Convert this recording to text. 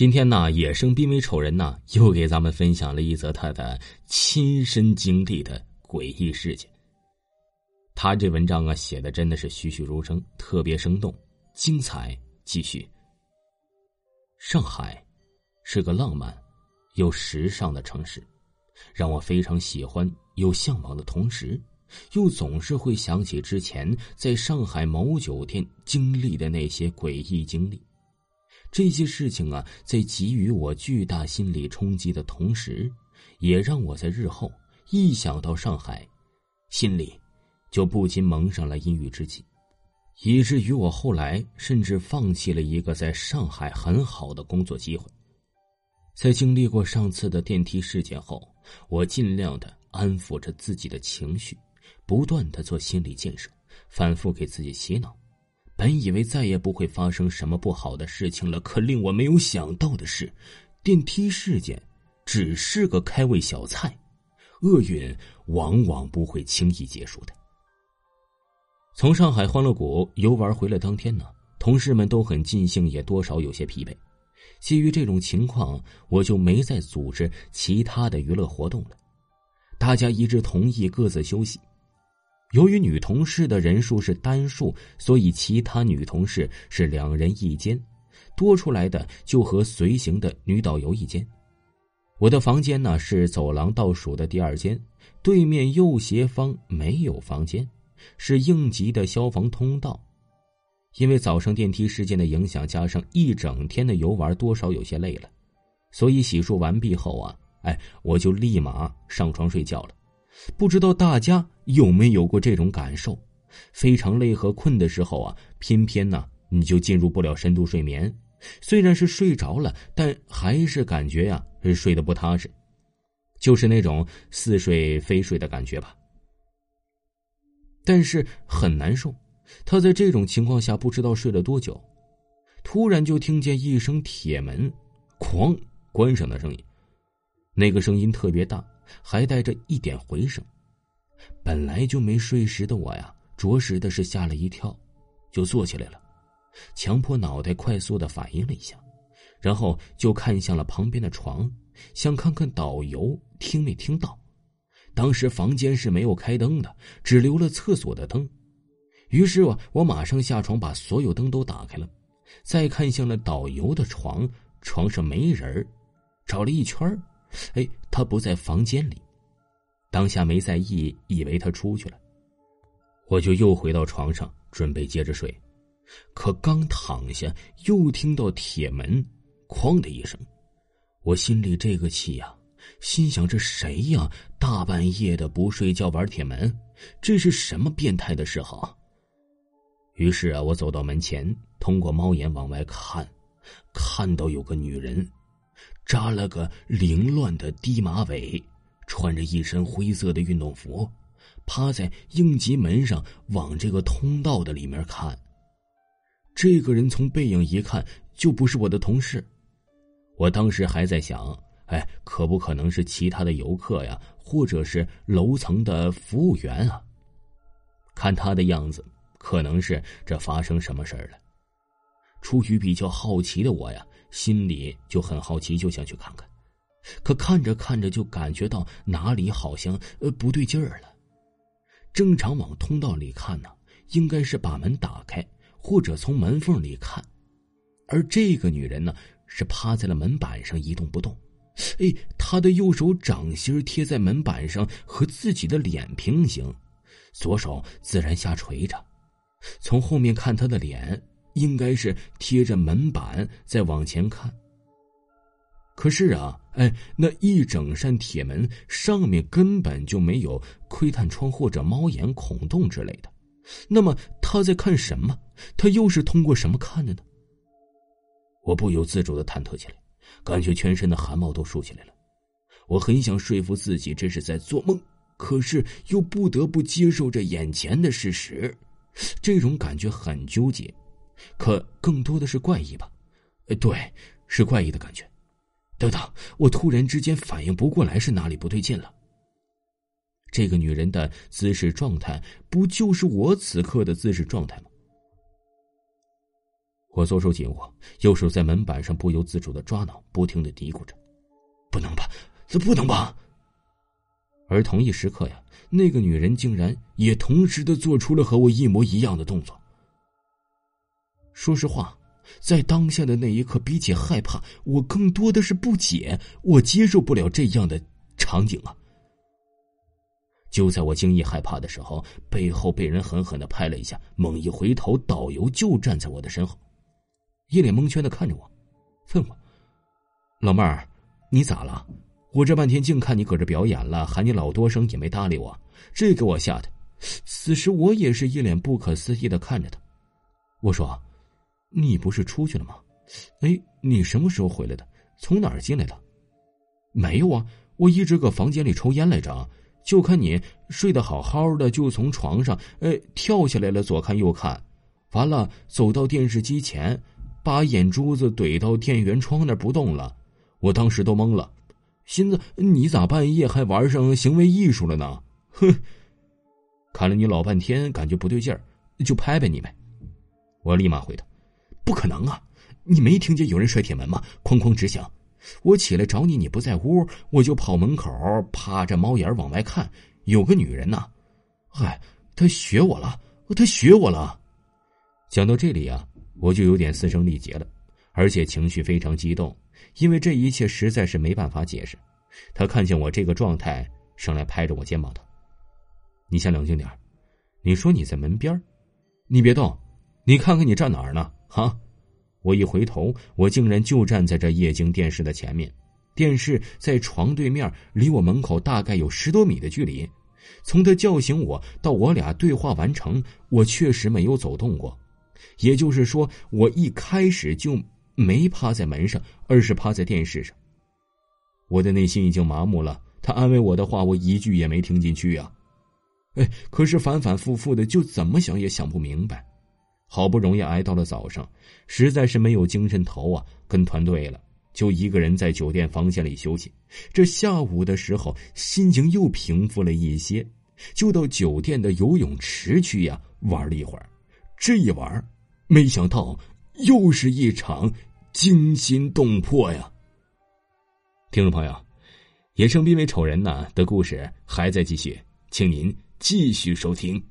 今天呢，野生濒危丑人呢又给咱们分享了一则他的亲身经历的诡异事件。他这文章啊写的真的是栩栩如生，特别生动、精彩。继续，上海是个浪漫又时尚的城市，让我非常喜欢又向往的同时，又总是会想起之前在上海某酒店经历的那些诡异经历。这些事情啊，在给予我巨大心理冲击的同时，也让我在日后一想到上海，心里就不禁蒙上了阴郁之气，以至于我后来甚至放弃了一个在上海很好的工作机会。在经历过上次的电梯事件后，我尽量的安抚着自己的情绪，不断的做心理建设，反复给自己洗脑。本以为再也不会发生什么不好的事情了，可令我没有想到的是，电梯事件只是个开胃小菜，厄运往往不会轻易结束的。从上海欢乐谷游玩回来当天呢，同事们都很尽兴，也多少有些疲惫。基于这种情况，我就没再组织其他的娱乐活动了，大家一致同意各自休息。由于女同事的人数是单数，所以其他女同事是两人一间，多出来的就和随行的女导游一间。我的房间呢是走廊倒数的第二间，对面右斜方没有房间，是应急的消防通道。因为早上电梯事件的影响，加上一整天的游玩，多少有些累了，所以洗漱完毕后啊，哎，我就立马上床睡觉了。不知道大家有没有过这种感受？非常累和困的时候啊，偏偏呢你就进入不了深度睡眠。虽然是睡着了，但还是感觉呀是睡得不踏实，就是那种似睡非睡的感觉吧。但是很难受。他在这种情况下不知道睡了多久，突然就听见一声铁门“哐”关上的声音，那个声音特别大。还带着一点回声，本来就没睡实的我呀，着实的是吓了一跳，就坐起来了，强迫脑袋快速的反应了一下，然后就看向了旁边的床，想看看导游听没听到。当时房间是没有开灯的，只留了厕所的灯。于是我我马上下床把所有灯都打开了，再看向了导游的床，床上没人儿找了一圈儿哎，他不在房间里，当下没在意，以为他出去了。我就又回到床上，准备接着睡。可刚躺下，又听到铁门“哐”的一声，我心里这个气呀，心想：这谁呀？大半夜的不睡觉玩铁门，这是什么变态的嗜好？于是啊，我走到门前，通过猫眼往外看，看到有个女人。扎了个凌乱的低马尾，穿着一身灰色的运动服，趴在应急门上往这个通道的里面看。这个人从背影一看就不是我的同事。我当时还在想，哎，可不可能是其他的游客呀，或者是楼层的服务员啊？看他的样子，可能是这发生什么事儿了。出于比较好奇的我呀。心里就很好奇，就想去看看，可看着看着就感觉到哪里好像呃不对劲儿了。正常往通道里看呢，应该是把门打开或者从门缝里看，而这个女人呢是趴在了门板上一动不动。哎，她的右手掌心贴在门板上和自己的脸平行，左手自然下垂着。从后面看她的脸。应该是贴着门板在往前看。可是啊，哎，那一整扇铁门上面根本就没有窥探窗或者猫眼孔洞之类的。那么他在看什么？他又是通过什么看的呢？我不由自主的忐忑起来，感觉全身的汗毛都竖起来了。我很想说服自己这是在做梦，可是又不得不接受这眼前的事实，这种感觉很纠结。可更多的是怪异吧，对，是怪异的感觉。等等，我突然之间反应不过来是哪里不对劲了。这个女人的姿势状态，不就是我此刻的姿势状态吗？我左手紧握，右手在门板上不由自主的抓挠，不停的嘀咕着：“不能吧，这不能吧！”而同一时刻呀，那个女人竟然也同时的做出了和我一模一样的动作。说实话，在当下的那一刻，比起害怕，我更多的是不解，我接受不了这样的场景啊！就在我惊异害怕的时候，背后被人狠狠的拍了一下，猛一回头，导游就站在我的身后。一脸蒙圈的看着我，问我：“老妹儿，你咋了？我这半天净看你搁这表演了，喊你老多声也没搭理我，这给我吓的。”此时我也是一脸不可思议的看着他。我说：“你不是出去了吗？哎，你什么时候回来的？从哪儿进来的？”“没有啊，我一直搁房间里抽烟来着，就看你睡得好好的，就从床上哎跳下来了，左看右看，完了走到电视机前。”把眼珠子怼到电源窗那不动了，我当时都懵了，心思你咋半夜还玩上行为艺术了呢？哼！看了你老半天，感觉不对劲儿，就拍拍你呗。我立马回答：“不可能啊！你没听见有人摔铁门吗？哐哐直响。我起来找你，你不在屋，我就跑门口，趴着猫眼往外看，有个女人呐。嗨，她学我了，她学我了。讲到这里啊。”我就有点嘶声力竭了，而且情绪非常激动，因为这一切实在是没办法解释。他看见我这个状态，上来拍着我肩膀道：“你先冷静点你说你在门边你别动，你看看你站哪儿呢？哈！”我一回头，我竟然就站在这液晶电视的前面，电视在床对面，离我门口大概有十多米的距离。从他叫醒我到我俩对话完成，我确实没有走动过。也就是说，我一开始就没趴在门上，而是趴在电视上。我的内心已经麻木了，他安慰我的话，我一句也没听进去啊！哎，可是反反复复的，就怎么想也想不明白。好不容易挨到了早上，实在是没有精神头啊，跟团队了，就一个人在酒店房间里休息。这下午的时候，心情又平复了一些，就到酒店的游泳池去呀玩了一会儿。这一玩，没想到又是一场惊心动魄呀！听众朋友，野生濒危丑人呢的故事还在继续，请您继续收听。